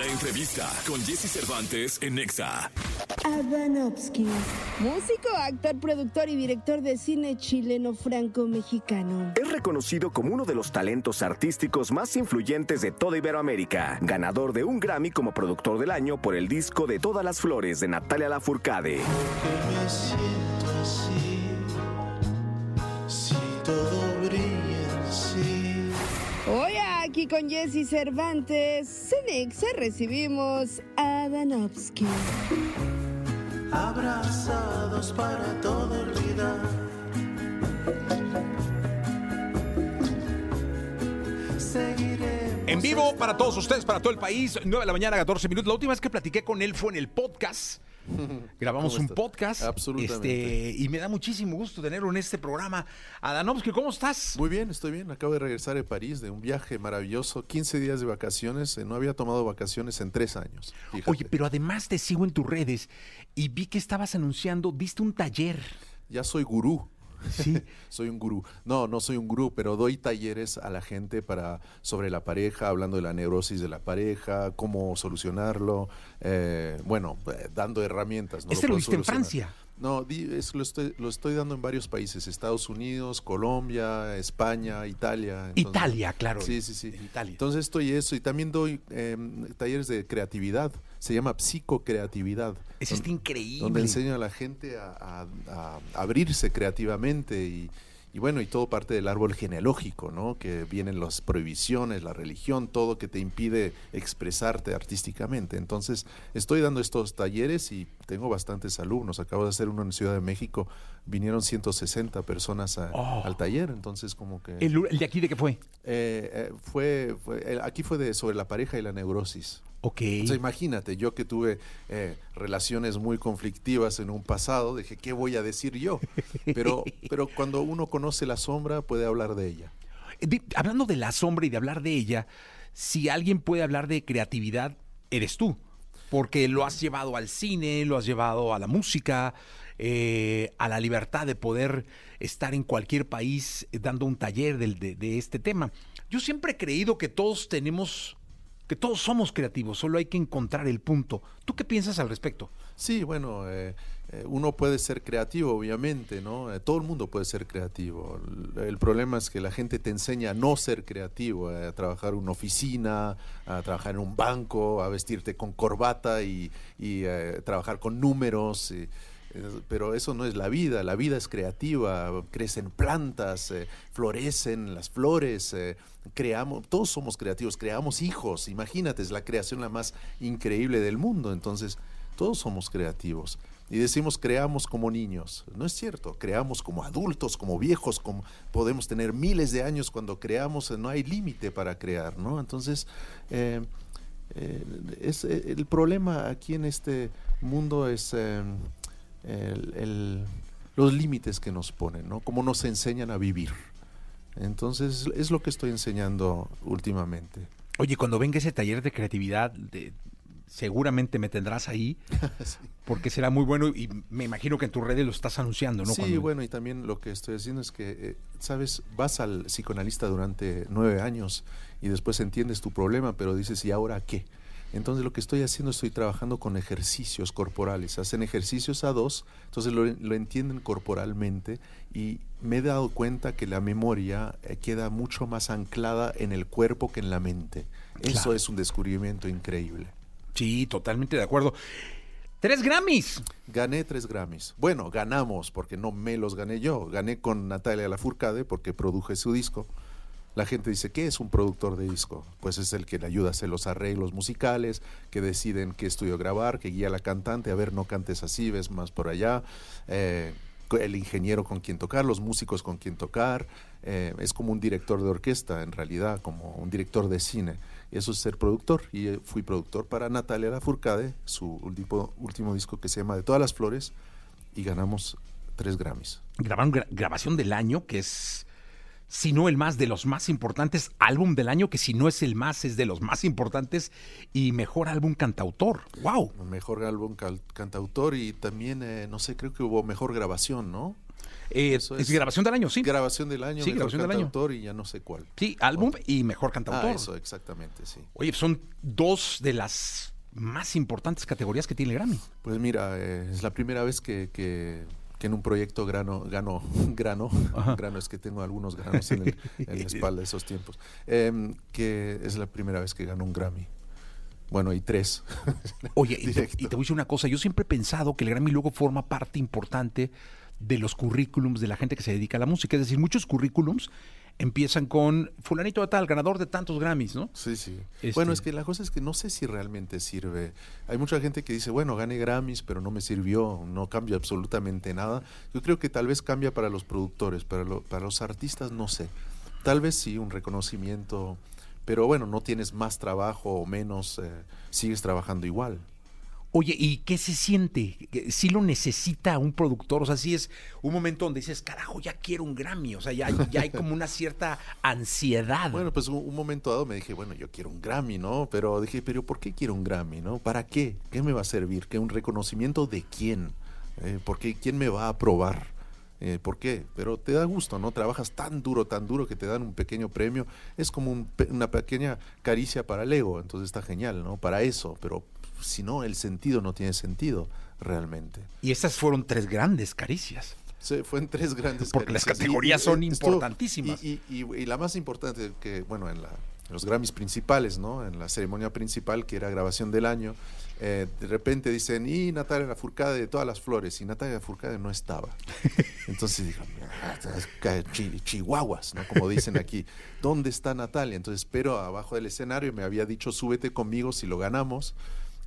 La entrevista con Jesse Cervantes en Nexa. Adanovsky, músico, actor, productor y director de cine chileno franco-mexicano. Es reconocido como uno de los talentos artísticos más influyentes de toda Iberoamérica, ganador de un Grammy como productor del año por el disco de Todas las Flores de Natalia Lafourcade. me con Jesse Cervantes, en Nexa recibimos a Adanovsky. abrazados para todo olvidar. Seguiremos En vivo para todos ustedes, para todo el país, 9 de la mañana, 14 minutos. La última vez que platiqué con él fue en el podcast. Grabamos ¿Cómo un podcast. Absolutamente. este, y me da muchísimo gusto tenerlo en este programa. Adanovsky, ¿cómo estás? Muy bien, estoy bien. Acabo de regresar de París de un viaje maravilloso, 15 días de vacaciones. Eh, No había tomado vacaciones en tres años. fíjate. Oye, pero además te sigo en tus redes y vi que estabas anunciando, diste un taller. Ya soy gurú. Sí. soy un gurú. No, no soy un gurú, pero doy talleres a la gente para sobre la pareja, hablando de la neurosis de la pareja, cómo solucionarlo. eh, bueno, eh, dando herramientas. ¿no? Este lo diste en. Francia. No, di- es- lo, estoy, lo estoy dando en varios países, Estados Unidos, Colombia, España, Italia. entonces- Italia, claro. Sí, sí, sí. En Italia. Entonces estoy eso y también doy em, talleres de creatividad. Se llama psicocreatividad. Es este increíble. Donde enseño a la gente a, a- a abrirse creativamente y, y bueno, y todo parte del árbol genealógico, ¿no? Que vienen las prohibiciones, la religión, todo que te impide expresarte artísticamente. Entonces, estoy dando estos talleres y tengo bastantes alumnos. Acabo de hacer uno en Ciudad de México. Vinieron 160 personas a- Oh. al taller, entonces como que... ¿El, el de aquí de qué fue? Eh, eh, fue, fue- eh, aquí fue de sobre la pareja y la neurosis. Ok. O sea, imagínate, yo que tuve eh, relaciones muy conflictivas en un pasado, dije, ¿qué voy a decir yo? Pero, pero cuando uno conoce la sombra, puede hablar de ella. Eh, Hablando de la sombra y de hablar de ella, si alguien puede hablar de creatividad, eres tú. Porque lo has llevado al cine, lo has llevado a la música, eh, a la libertad de poder estar en cualquier país dando un taller del- de, de este tema. Yo siempre he creído que todos tenemos, que todos somos creativos, solo hay que encontrar el punto. ¿Tú qué piensas al respecto? Sí, bueno, eh, eh, uno puede ser creativo, obviamente, ¿no? Eh, todo el mundo puede ser creativo. El, problema es que la gente te enseña a no ser creativo, a trabajar en una oficina, a trabajar en un banco, a vestirte con corbata y, y, trabajar con números. Pero eso no es la vida, la vida es creativa, crecen plantas, eh, florecen las flores, eh, creamos, todos somos creativos, creamos hijos, imagínate, es la creación la más increíble del mundo, entonces todos somos creativos. Y decimos creamos como niños. No es cierto, creamos como adultos, como viejos, como podemos tener miles de años cuando creamos, no hay límite para crear, ¿no? Entonces, eh, es, el problema aquí en este mundo es el- el- los límites que nos ponen, ¿no? Cómo nos enseñan a vivir. Entonces, es lo que estoy enseñando últimamente. Oye, cuando venga ese taller de creatividad, de- seguramente me tendrás ahí, Sí. porque será muy bueno y me imagino que en tus redes lo estás anunciando, ¿no? Sí, Cuando- bueno, y también lo que estoy haciendo es que, eh, sabes, vas al psicoanalista durante nueve años y después entiendes tu problema, pero dices, ¿y ahora qué? Entonces lo que estoy haciendo, estoy trabajando con ejercicios corporales. Hacen ejercicios a dos, entonces lo, lo entienden corporalmente y me he dado cuenta que la memoria eh, queda mucho más anclada en el cuerpo que en la mente. Eso es un descubrimiento increíble. Sí, totalmente de acuerdo. Tres Grammys. Gané tres Grammys. Bueno, ganamos, porque no me los gané yo. Gané con Natalia Lafourcade porque produje su disco. La gente dice, ¿qué es un productor de disco? Pues es el que le ayuda a hacer los arreglos musicales, que deciden qué estudio grabar, que guía a la cantante, a ver, no cantes así, ves más por allá. Eh, el ingeniero con quien tocar, los músicos con quien tocar. eh, es como un director de orquesta, en realidad, como un director de cine. Eso es ser productor. Y eh, fui productor para Natalia Lafourcade, su último, disco que se llama De todas las flores, y ganamos tres Grammys. Grabaron gra- grabación del año, que es, si no el más de los más importantes, álbum del año, que si no es el más, es de los más importantes, y mejor álbum cantautor. ¡Wow! Mejor álbum cantautor y también, eh, no sé, creo que hubo mejor grabación, ¿no? Eh, Eso es, es. grabación del año, sí. Grabación del año, Sí, mejor grabación del año. cantautor y ya no sé cuál. Sí, álbum y mejor cantautor. Ah, eso, exactamente, sí. Oye, son dos de las más importantes categorías que tiene el Grammy. Pues mira, eh, es la primera vez que, que- que en un proyecto grano, gano, grano, grano es que tengo algunos granos en, el- en la espalda de esos tiempos, em, que es la primera vez que gano un Grammy. Bueno, y tres. Oye, y te, y te voy a decir una cosa, yo siempre he pensado que el Grammy luego forma parte importante de los currículums de la gente que se dedica a la música. Es decir, muchos currículums empiezan con fulanito de tal, ganador de tantos Grammys, ¿no? Sí, sí. Este- Bueno, es que la cosa es que no sé si realmente sirve. Hay mucha gente que dice, bueno, gané Grammys, pero no me sirvió, no cambia absolutamente nada. Yo creo que tal vez cambia para los productores, para, lo- para los artistas no sé. Tal vez sí, un reconocimiento, pero bueno, no tienes más trabajo o menos, eh, sigues trabajando igual. Oye, ¿y qué se siente? Si lo necesita un productor, o sea, si es un momento donde dices, carajo, ya quiero un Grammy, o sea, ya, hay como una cierta ansiedad. Bueno, pues un, un momento dado me dije, bueno, yo quiero un Grammy, ¿no? Pero dije, pero ¿por qué quiero un Grammy, no? ¿Para qué? ¿Qué me va a servir? ¿Qué un reconocimiento de quién? Eh, ¿Por qué? ¿Quién me va a aprobar? Eh, ¿Por qué? Pero te da gusto, ¿no? Trabajas tan duro, tan duro que te dan un pequeño premio. Es como una pequeña caricia para el ego, entonces está genial, ¿no? Para eso, pero si no, el sentido no tiene sentido realmente. y estas fueron tres grandes caricias. Se fue en tres grandes Porque las caricias. categorías son estuvo- importantísimas. Y, y- y- y la más importante, que bueno, en, la- en los Grammys principales, ¿no? En la ceremonia principal, que era grabación del año, eh, de repente dicen, y Natalia Lafourcade de todas las flores, y Natalia Lafourcade no estaba. Entonces dijo, "Ah, chi- chihuahuas, ¿no? Como dicen aquí, ¿dónde está Natalia? Entonces espero abajo del escenario, me había dicho, súbete conmigo si lo ganamos,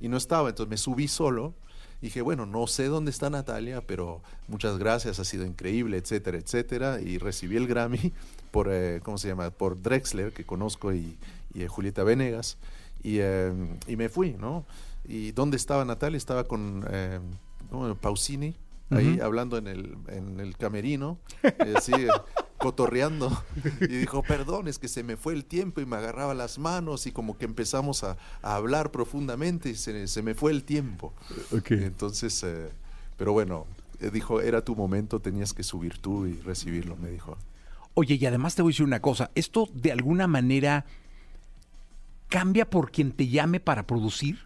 y no estaba, entonces me subí solo. Dije, bueno, no sé dónde está Natalia, pero muchas gracias, ha sido increíble, etcétera, etcétera. Y recibí el Grammy por, eh, ¿cómo se llama? Por Drexler, que conozco, y, y, eh, Julieta Venegas. Y, eh, y me fui, ¿no? ¿Y dónde estaba Natalia? Estaba con eh, ¿cómo? Pausini, ahí hablando en el, en el camerino, eh, eh, cotorreando. Y dijo, perdón, es que se me fue el tiempo y me agarraba las manos y como que empezamos a, a hablar profundamente y se, se me fue el tiempo. Entonces, eh, pero bueno, eh, dijo, era tu momento, tenías que subir tú y recibirlo, me dijo. Oye, y además te voy a decir una cosa, esto de alguna manera cambia por quien te llame para producir.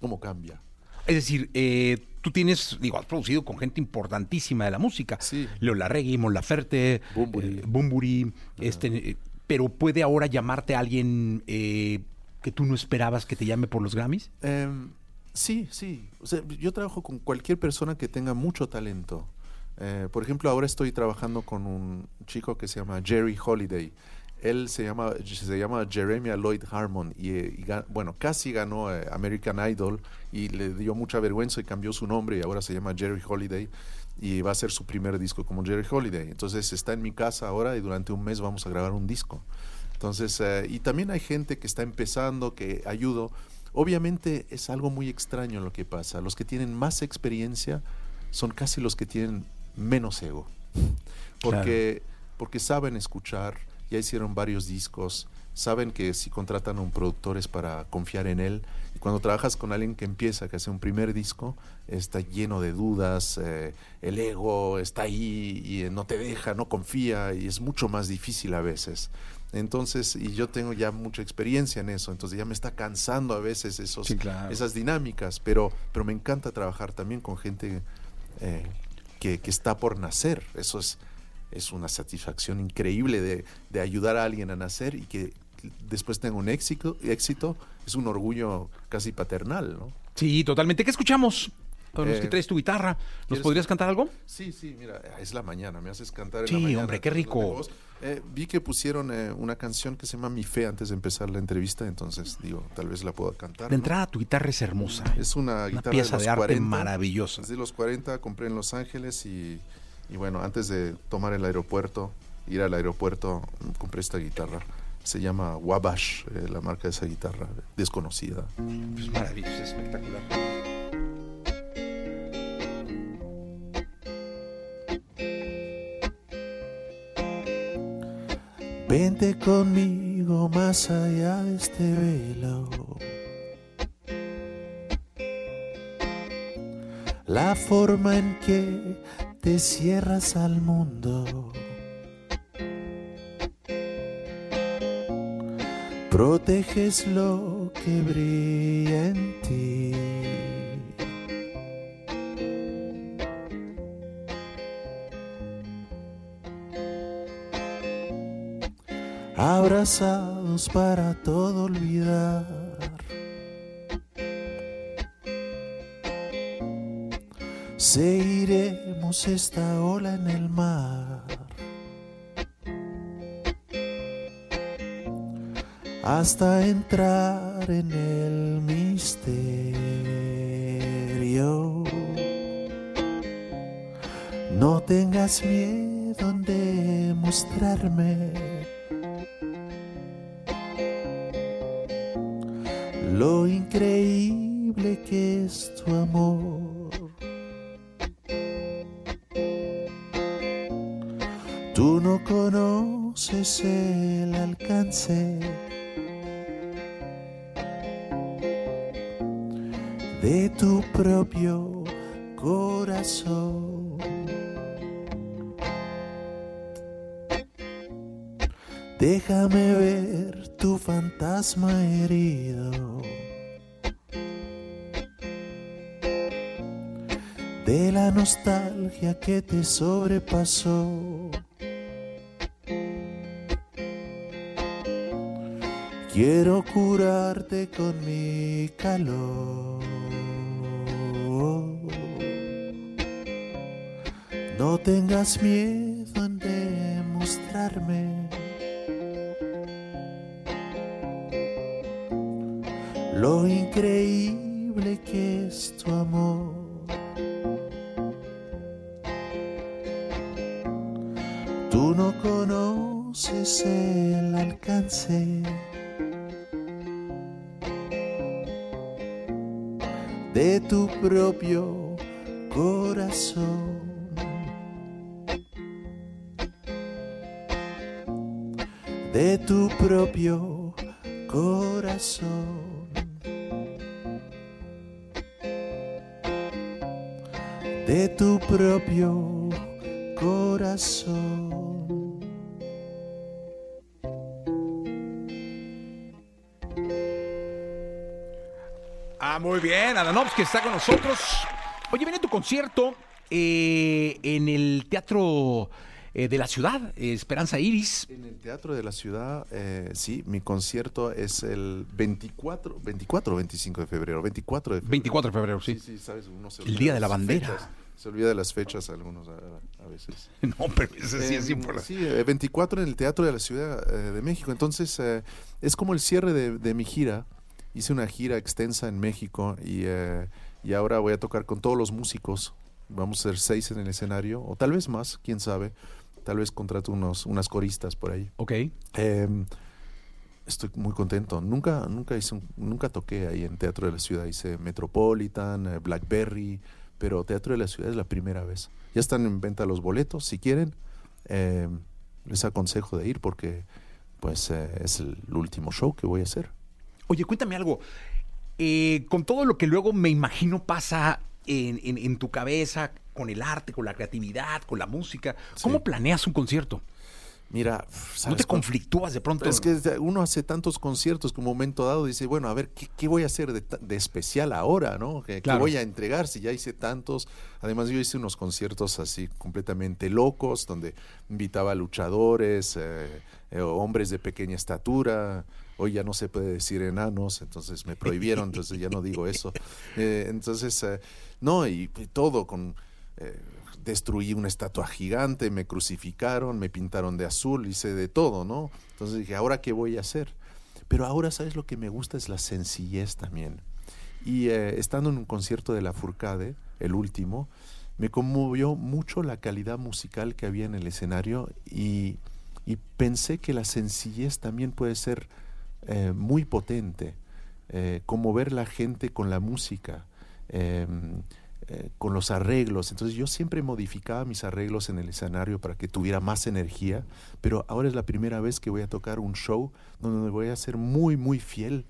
¿Cómo cambia? Es decir, eh, tú tienes, digo, has producido con gente importantísima de la música. Sí. Leo Larregui, Mon Laferte, eh, Bunbury, este, eh, pero puede ahora llamarte a alguien eh, que tú no esperabas que te llame por los Grammys. Em, sí, sí. O sea, yo trabajo con cualquier persona que tenga mucho talento. Eh, por ejemplo, ahora estoy trabajando con un chico que se llama Jerry Holiday. Él se llama, se llama Jeremiah Lloyd Harmon y, eh, y bueno, casi ganó eh, American Idol y le dio mucha vergüenza y cambió su nombre y ahora se llama Jerry Holiday y va a ser su primer disco como Jerry Holiday. Entonces está en mi casa ahora y durante un mes vamos a grabar un disco. Entonces, eh, y también hay gente que está empezando, que ayudo. Obviamente es algo muy extraño lo que pasa. Los que tienen más experiencia son casi los que tienen menos ego. Porque, porque saben escuchar, ya hicieron varios discos, saben que si contratan a un productor es para confiar en él. Y cuando trabajas con alguien que empieza, que hace un primer disco, está lleno de dudas, eh, el ego está ahí y eh, no te deja, no confía y es mucho más difícil a veces. Entonces, y yo tengo ya mucha experiencia en eso, entonces ya me está cansando a veces esos, Sí, claro. esas dinámicas, pero, pero me encanta trabajar también con gente eh, que, que está por nacer. Eso es, es una satisfacción increíble de, de ayudar a alguien a nacer y que después tenga un éxito, éxito. Es un orgullo casi paternal, ¿no? Sí, totalmente. ¿Qué escuchamos? Con los Eh, que traes tu guitarra. ¿Nos ¿quieres- podrías cantar algo? Sí, sí, mira, es la mañana, me haces cantar en Sí, la mañana. hombre, qué rico. Eh, vi que pusieron eh, una canción que se llama Mi Fe antes de empezar la entrevista, entonces digo, tal vez la pueda cantar. De ¿no? entrada, tu guitarra es hermosa. Es una Una guitarra pieza de, los de arte 40, maravillosa. Es de los 40, compré en Los Ángeles y, y bueno, antes de tomar el aeropuerto, ir al aeropuerto, mm, compré esta guitarra. Se llama Wabash, eh, la marca de esa guitarra, desconocida. Es maravilloso, es espectacular. Vente conmigo más allá de este velo. La forma en que te cierras al mundo. Proteges lo que brilla en ti. Abrazados para todo olvidar. Esta ola en el mar. Hasta entrar en el misterio. No tengas miedo de mostrarme lo increíble que es tu amor. De la nostalgia que te sobrepasó. Quiero curarte con mi calor. No tengas miedo corazón. De tu propio corazón. De tu propio corazón. Ah, muy bien, Adanovsky está con nosotros. Oye, viene tu concierto eh, en el Teatro eh, de la Ciudad, eh, Esperanza Iris. En el Teatro de la Ciudad, eh, sí, mi concierto es el 24, 24 o 25 de febrero, 24 de febrero. 24 de febrero, sí. Sí, sí, sabes, uno se El Día de la Bandera. fechas. Se olvida de las fechas algunos a, a veces. No, pero ese sí es Eh, importante. Sí, eh, 24 en el Teatro de la Ciudad eh, de México. Entonces, eh, es como el cierre de, de mi gira. Hice una gira extensa en México y, eh, y ahora voy a tocar con todos los músicos. Vamos a ser seis en el escenario, o tal vez más, quién sabe. Tal vez contrato unos, unas coristas por ahí. Ok. Eh, estoy muy contento. Nunca, nunca hice, un- nunca toqué ahí en Teatro de la Ciudad. Hice Metropolitan, eh, Blackberry, pero Teatro de la Ciudad es la primera vez. Ya están en venta los boletos, si quieren. eh, les aconsejo de ir porque, pues, eh, es el último show que voy a hacer. Oye, cuéntame algo. Eh, con todo lo que luego me imagino pasa en, en- en tu cabeza, con el arte, con la creatividad, con la música, ¿cómo Sí. planeas un concierto? Mira, ¿No ¿sabes te conflictúas de pronto? Es que uno hace tantos conciertos que un momento dado dice, bueno, a ver, ¿qué, qué voy a hacer de, de especial ahora, no? ¿Qué, qué Claro. voy a entregar si ya hice tantos? Además, yo hice unos conciertos así completamente locos, donde invitaba a luchadores, eh, eh, hombres de pequeña estatura. Hoy ya no se puede decir enanos, entonces me prohibieron, entonces ya no digo eso. Eh, entonces, eh, no, y, y todo con... eh, destruí una estatua gigante, me crucificaron, me pintaron de azul, hice de todo, ¿no? Entonces dije, ¿ahora qué voy a hacer? Pero ahora, ¿sabes lo que me gusta? Es la sencillez también. Y eh, estando en un concierto de la Furcade, el último, me conmovió mucho la calidad musical que había en el escenario y, y pensé que la sencillez también puede ser eh, muy potente, eh, conmover la gente con la música. Eh, con los arreglos. Entonces yo siempre modificaba mis arreglos en el escenario para que tuviera más energía, pero ahora es la primera vez que voy a tocar un show donde voy a ser muy, muy fiel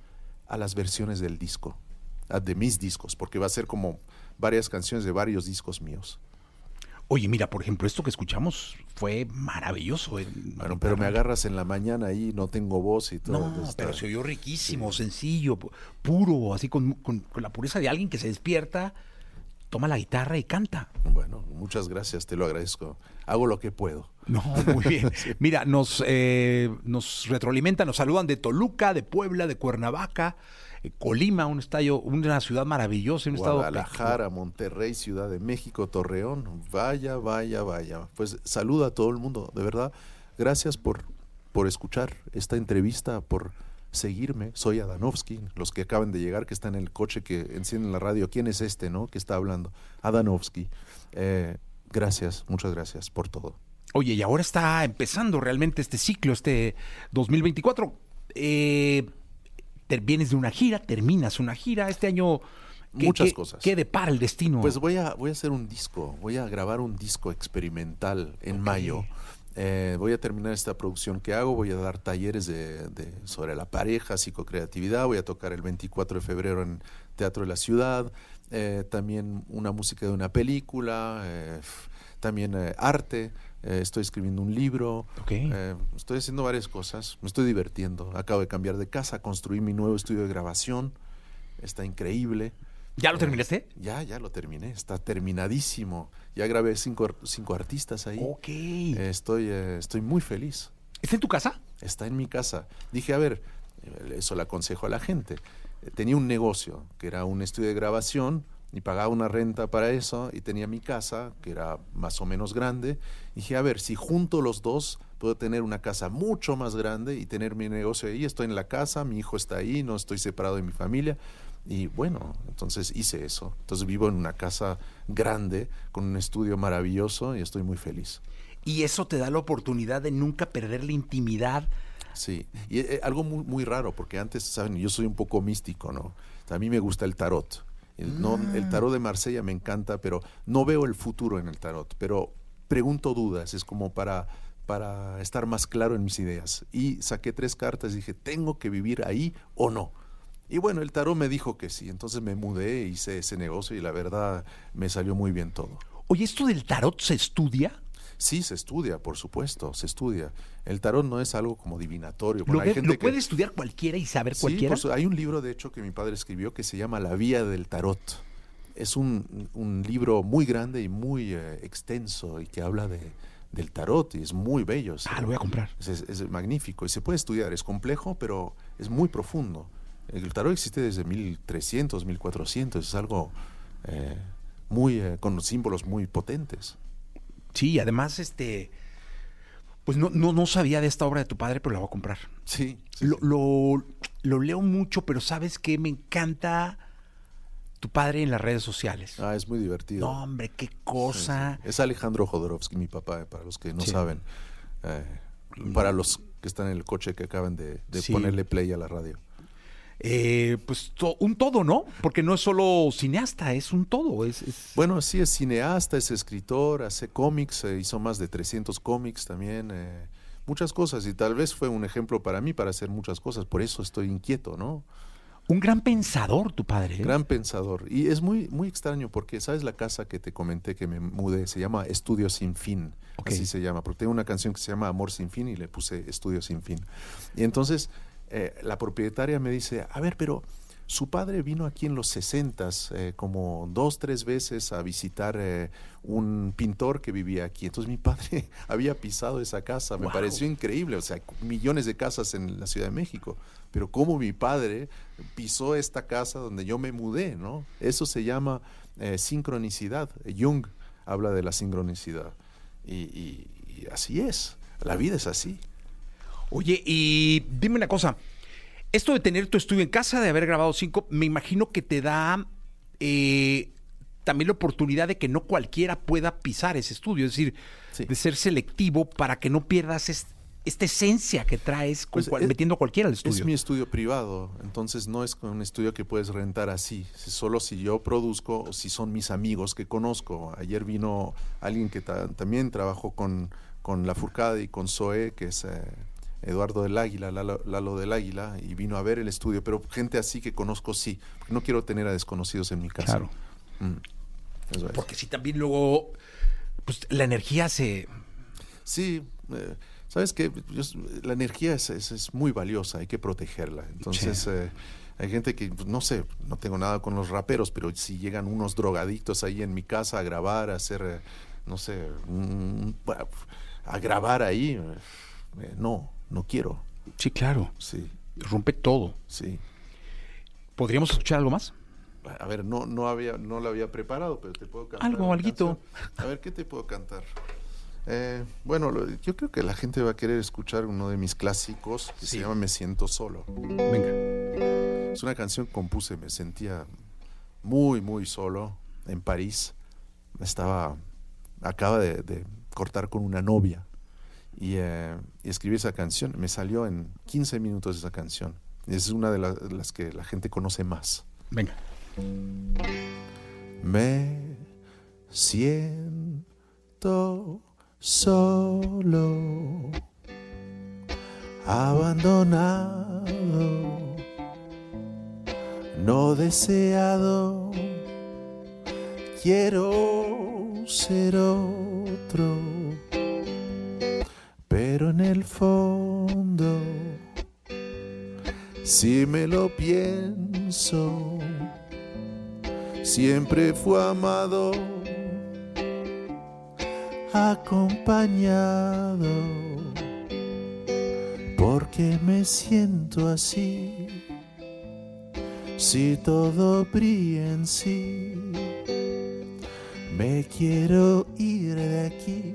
a las versiones del disco, a- de mis discos, porque va a ser como varias canciones de varios discos míos. Oye, mira, por ejemplo, esto que escuchamos fue maravilloso. en- Bueno, pero me agarras en la mañana ahí, no tengo voz y todo. No, está- pero se oyó riquísimo, sencillo, pu- puro, así con, con- con la pureza de alguien que se despierta, toma la guitarra y canta. Bueno, muchas gracias, te lo agradezco. Hago lo que puedo. No, muy bien. Mira, nos, eh, nos retroalimentan, nos saludan de Toluca, de Puebla, de Cuernavaca, eh, Colima, un estadio, una ciudad maravillosa, un estado Guadalajara, Monterrey, Ciudad de México, Torreón. Vaya, vaya, vaya. Pues saluda a todo el mundo, de verdad. Gracias por, por escuchar esta entrevista, por seguirme. Soy Adanovsky. Los que acaban de llegar, que están en el coche, que encienden la radio. ¿Quién es este, no? Que está hablando. Adanovsky. Eh, gracias, muchas gracias por todo. Oye, y ahora está empezando realmente este ciclo, este 2024. Eh, te- vienes de una gira, terminas una gira. Este año. ¿qué- Muchas qué- cosas. ¿Qué depara el destino? Pues voy a, voy a hacer un disco, voy a grabar un disco experimental en mayo. Eh, voy a terminar esta producción que hago, voy a dar talleres de, de- sobre la pareja, psicocreatividad, voy a tocar el 24 de febrero en Teatro de la Ciudad, eh, también una música de una película, eh, también eh, arte, estoy escribiendo un libro, estoy haciendo varias cosas, me estoy divirtiendo, acabo de cambiar de casa, construí mi nuevo estudio de grabación, está increíble. ¿Ya lo terminaste? Ya, ya lo terminé, está terminadísimo. Ya grabé cinco, cinco artistas ahí. Ok. Estoy, eh, estoy muy feliz. ¿Está en tu casa? Está en mi casa. Dije, a ver, eh, eso le aconsejo a la gente. Eh, Tenía un negocio que era un estudio de grabación y pagaba una renta para eso y tenía mi casa que era más o menos grande. Dije, a ver, si junto los dos puedo tener una casa mucho más grande y tener mi negocio ahí. Estoy en la casa, mi hijo está ahí, no estoy separado de mi familia. Y bueno, entonces hice eso. Entonces vivo en una casa grande, con un estudio maravilloso y estoy muy feliz. Y eso te da la oportunidad de nunca perder la intimidad. Sí, y eh, algo muy, muy raro, porque antes, saben, yo soy un poco místico, ¿no? A mí me gusta el tarot. El, no, el tarot de Marsella me encanta, pero no veo el futuro en el tarot. Pero pregunto dudas, es como para, para estar más claro en mis ideas. Y saqué tres cartas y dije, ¿tengo que vivir ahí o no? Y bueno, el tarot me dijo que sí, entonces me mudé, hice ese negocio y la verdad me salió muy bien todo. Oye, ¿esto del tarot se estudia? Sí, se estudia, por supuesto, se estudia. El tarot no es algo como divinatorio. ¿Lo, hay gente lo que- puede estudiar cualquiera y saber Sí, cualquiera? por su- hay un libro, de hecho, que mi padre escribió que se llama La Vía del Tarot. Es un, un libro muy grande y muy eh, extenso y que habla de, del tarot y es muy bello. Ah, lo voy a comprar. Es, es- es magnífico y se puede estudiar. Es complejo, pero es muy profundo. El tarot existe desde 1300, 1400. Es algo eh, muy eh, con símbolos muy potentes. Sí, además, este. Pues no, no, no sabía de esta obra de tu padre, pero la voy a comprar. Sí. sí, Lo, sí. lo- lo leo mucho, pero ¿sabes qué? Me encanta tu padre en las redes sociales. Ah, es muy divertido. No, hombre, qué cosa. Es Alejandro Jodorowsky, mi papá, para los que no saben. Eh, para los que están en el coche que acaban de, ponerle play a la radio. Eh, pues to- un todo, ¿no? Porque no es solo cineasta, es un todo. Es, es- Bueno, sí, es cineasta, es escritor, hace cómics, eh, hizo más de 300 cómics también, eh, muchas cosas. Y tal vez fue un ejemplo para mí para hacer muchas cosas. Por eso estoy inquieto, ¿no? un gran pensador, tu padre. ¿eh? Gran pensador. Y es muy, muy extraño porque, ¿sabes la casa que te comenté que me mudé? Se llama Estudio Sin Fin. Así se llama. Porque tengo una canción que se llama Amor Sin Fin y le puse Estudio Sin Fin. Y entonces eh, la propietaria me dice, a ver, pero su padre vino aquí en los 60 como dos, tres veces a visitar eh, un pintor que vivía aquí. Entonces mi padre había pisado esa casa. Me Wow. pareció increíble. O sea, millones de casas en la Ciudad de México. Pero cómo mi padre pisó esta casa donde yo me mudé, ¿no? Eso se llama eh, sincronicidad. Jung habla de la sincronicidad. Y, y- y así es. La vida es así. Oye, y dime una cosa. Esto de tener tu estudio en casa, de haber grabado cinco, me imagino que te da eh, también la oportunidad de que no cualquiera pueda pisar ese estudio. Es decir, Sí. de ser selectivo para que no pierdas es- esta esencia que traes con Pues es- metiendo a cualquiera al Es estudio. mi estudio privado, entonces no es un estudio que puedes rentar así. Si- Solo si yo produzco o si son mis amigos que conozco. Ayer vino alguien que ta- también trabajó con, con La Furcada y con Zoe, que es eh, Eduardo del Águila, Lalo, Lalo del Águila, y vino a ver el estudio. Pero gente así que conozco sí, porque no quiero tener a desconocidos en mi casa. Claro. Mm, eso es. Porque si también luego pues la energía se... Sí, eh, sabes que la energía es, es, es, muy valiosa, hay que protegerla. Entonces, eh, hay gente que, pues, no sé, no tengo nada con los raperos, pero si llegan unos drogadictos ahí en mi casa a grabar, a hacer, eh, no sé, un- a grabar ahí, eh, no, no quiero. Sí, claro. Sí, Rompe todo. sí. ¿Podríamos escuchar algo más? A ver, no, no había, no lo había preparado, pero te puedo cantar. Algo, alguito. canción. A ver, ¿qué te puedo cantar? Eh, bueno, lo- yo creo que la gente va a querer escuchar uno de mis clásicos que Sí. se llama Me siento solo. Venga. Es una canción que compuse, me sentía muy, muy solo en París. Estaba, acaba de, de cortar con una novia y, eh, y escribí esa canción. Me salió en 15 minutos esa canción. Es una de las que la gente conoce más. Venga. Me siento solo, abandonado, no deseado. Quiero ser otro, pero en el fondo, si me lo pienso, siempre fue amado, acompañado, porque me siento así, si todo brilla en sí, me quiero ir de aquí,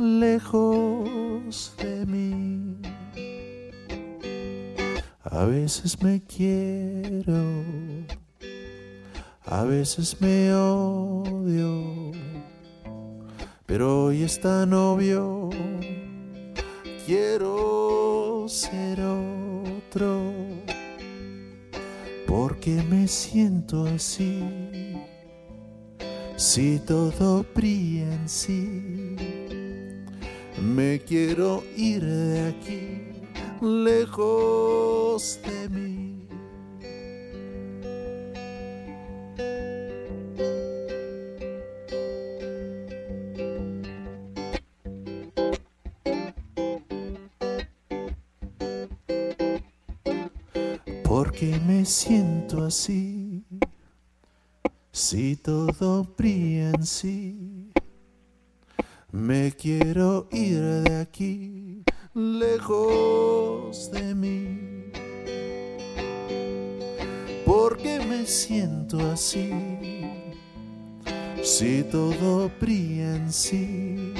lejos de mí. A veces me quiero a veces me odio, pero hoy es tan obvio. Quiero ser otro, porque me siento así. Si todo brilla en sí, me quiero ir de aquí, lejos de mí. porque me siento así. Si todo brilla en sí, me quiero ir de aquí, lejos de mí. Porque me siento así. Si todo brilla en sí,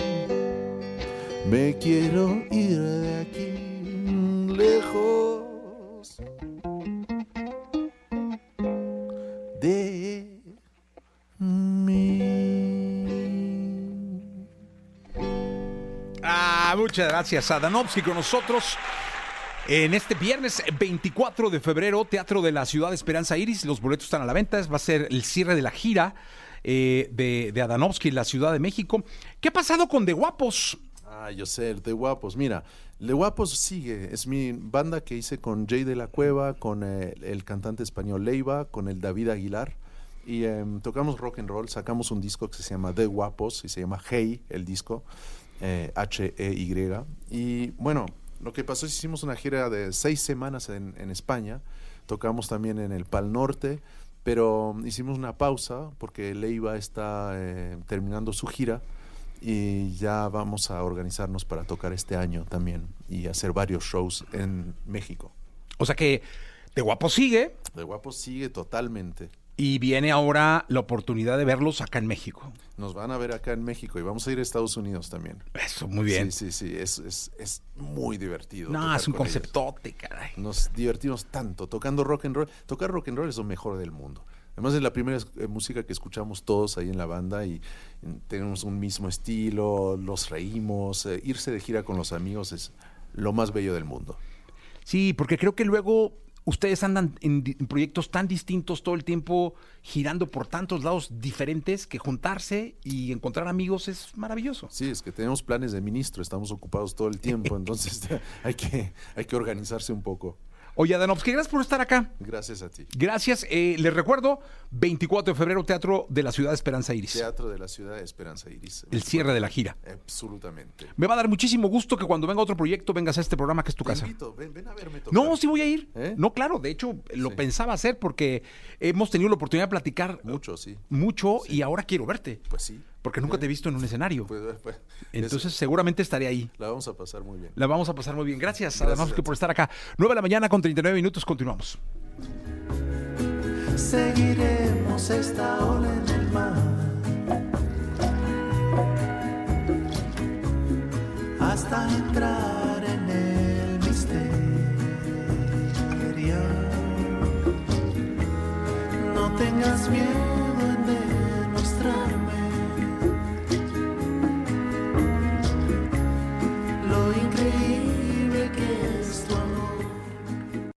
me quiero ir de aquí, lejos muchas gracias a Danovsky con nosotros. En este viernes 24 de febrero, Teatro de la Ciudad de Esperanza Iris, los boletos están a la venta, va a ser el cierre de la gira eh, de, de Adanovsky en la Ciudad de México. ¿Qué ha pasado con De Guapos? Ah, yo sé, de Guapos. Mira, de Guapos sigue. Es mi banda que hice con Jay de la Cueva, con eh, el cantante español Leiva, con el David Aguilar. Y em, tocamos rock and roll. Sacamos un disco que se llama The Guapos y se llama Hey, el disco. Eh, H-E-Y. Y bueno, lo que pasó es que hicimos una gira de seis semanas en, en España. Tocamos también en el Pal Norte. Pero hicimos una pausa porque Leiva está eh, terminando su gira y ya vamos a organizarnos para tocar este año también y hacer varios shows en México. O sea que De Guapos sigue De Guapos sigue totalmente. Y viene ahora la oportunidad de verlos acá en México. Nos van a ver acá en México y vamos a ir a Estados Unidos también. Eso, muy bien. Sí, sí, sí, es, es, es muy divertido. no, es un con ellos. conceptote, caray. Nos divertimos tanto tocando rock and roll. Tocar rock and roll es lo mejor del mundo. Además es la primera eh, música que escuchamos todos ahí en la banda y mm, tenemos un mismo estilo, los reímos, eh, irse de gira con los amigos es lo más bello del mundo. Sí, porque creo que luego ustedes andan en, proyectos tan distintos todo el tiempo, girando por tantos lados diferentes, que juntarse y encontrar amigos es maravilloso. Sí, es que tenemos planes de ministro, estamos ocupados todo el tiempo, entonces hay que, hay que organizarse un poco. Oye, Adanovsky, gracias por estar acá. Gracias a ti. Gracias. Eh, les recuerdo, 24 de febrero, Teatro de la Ciudad de Esperanza Iris. Teatro de la Ciudad de Esperanza Iris. El cierre de la gira. Absolutamente. Me va a dar muchísimo gusto que cuando venga otro proyecto vengas a este programa que es tu Te casa. invito, ven, ven a verme tocar. No, sí voy a ir. ¿Eh? No, claro, de hecho lo Sí. pensaba hacer porque hemos tenido la oportunidad de platicar Mucho, sí. mucho y ahora quiero verte. Pues sí. Porque nunca te he visto en un escenario. Pues, pues, Entonces es- seguramente estaré ahí. la vamos a pasar muy bien. La vamos a pasar muy bien. Gracias, Gracias Adanovsky, a por estar acá. 9 de la mañana con 39 minutos. Continuamos. Seguiremos esta ola en el mar hasta entrar en el misterio. No tengas miedo.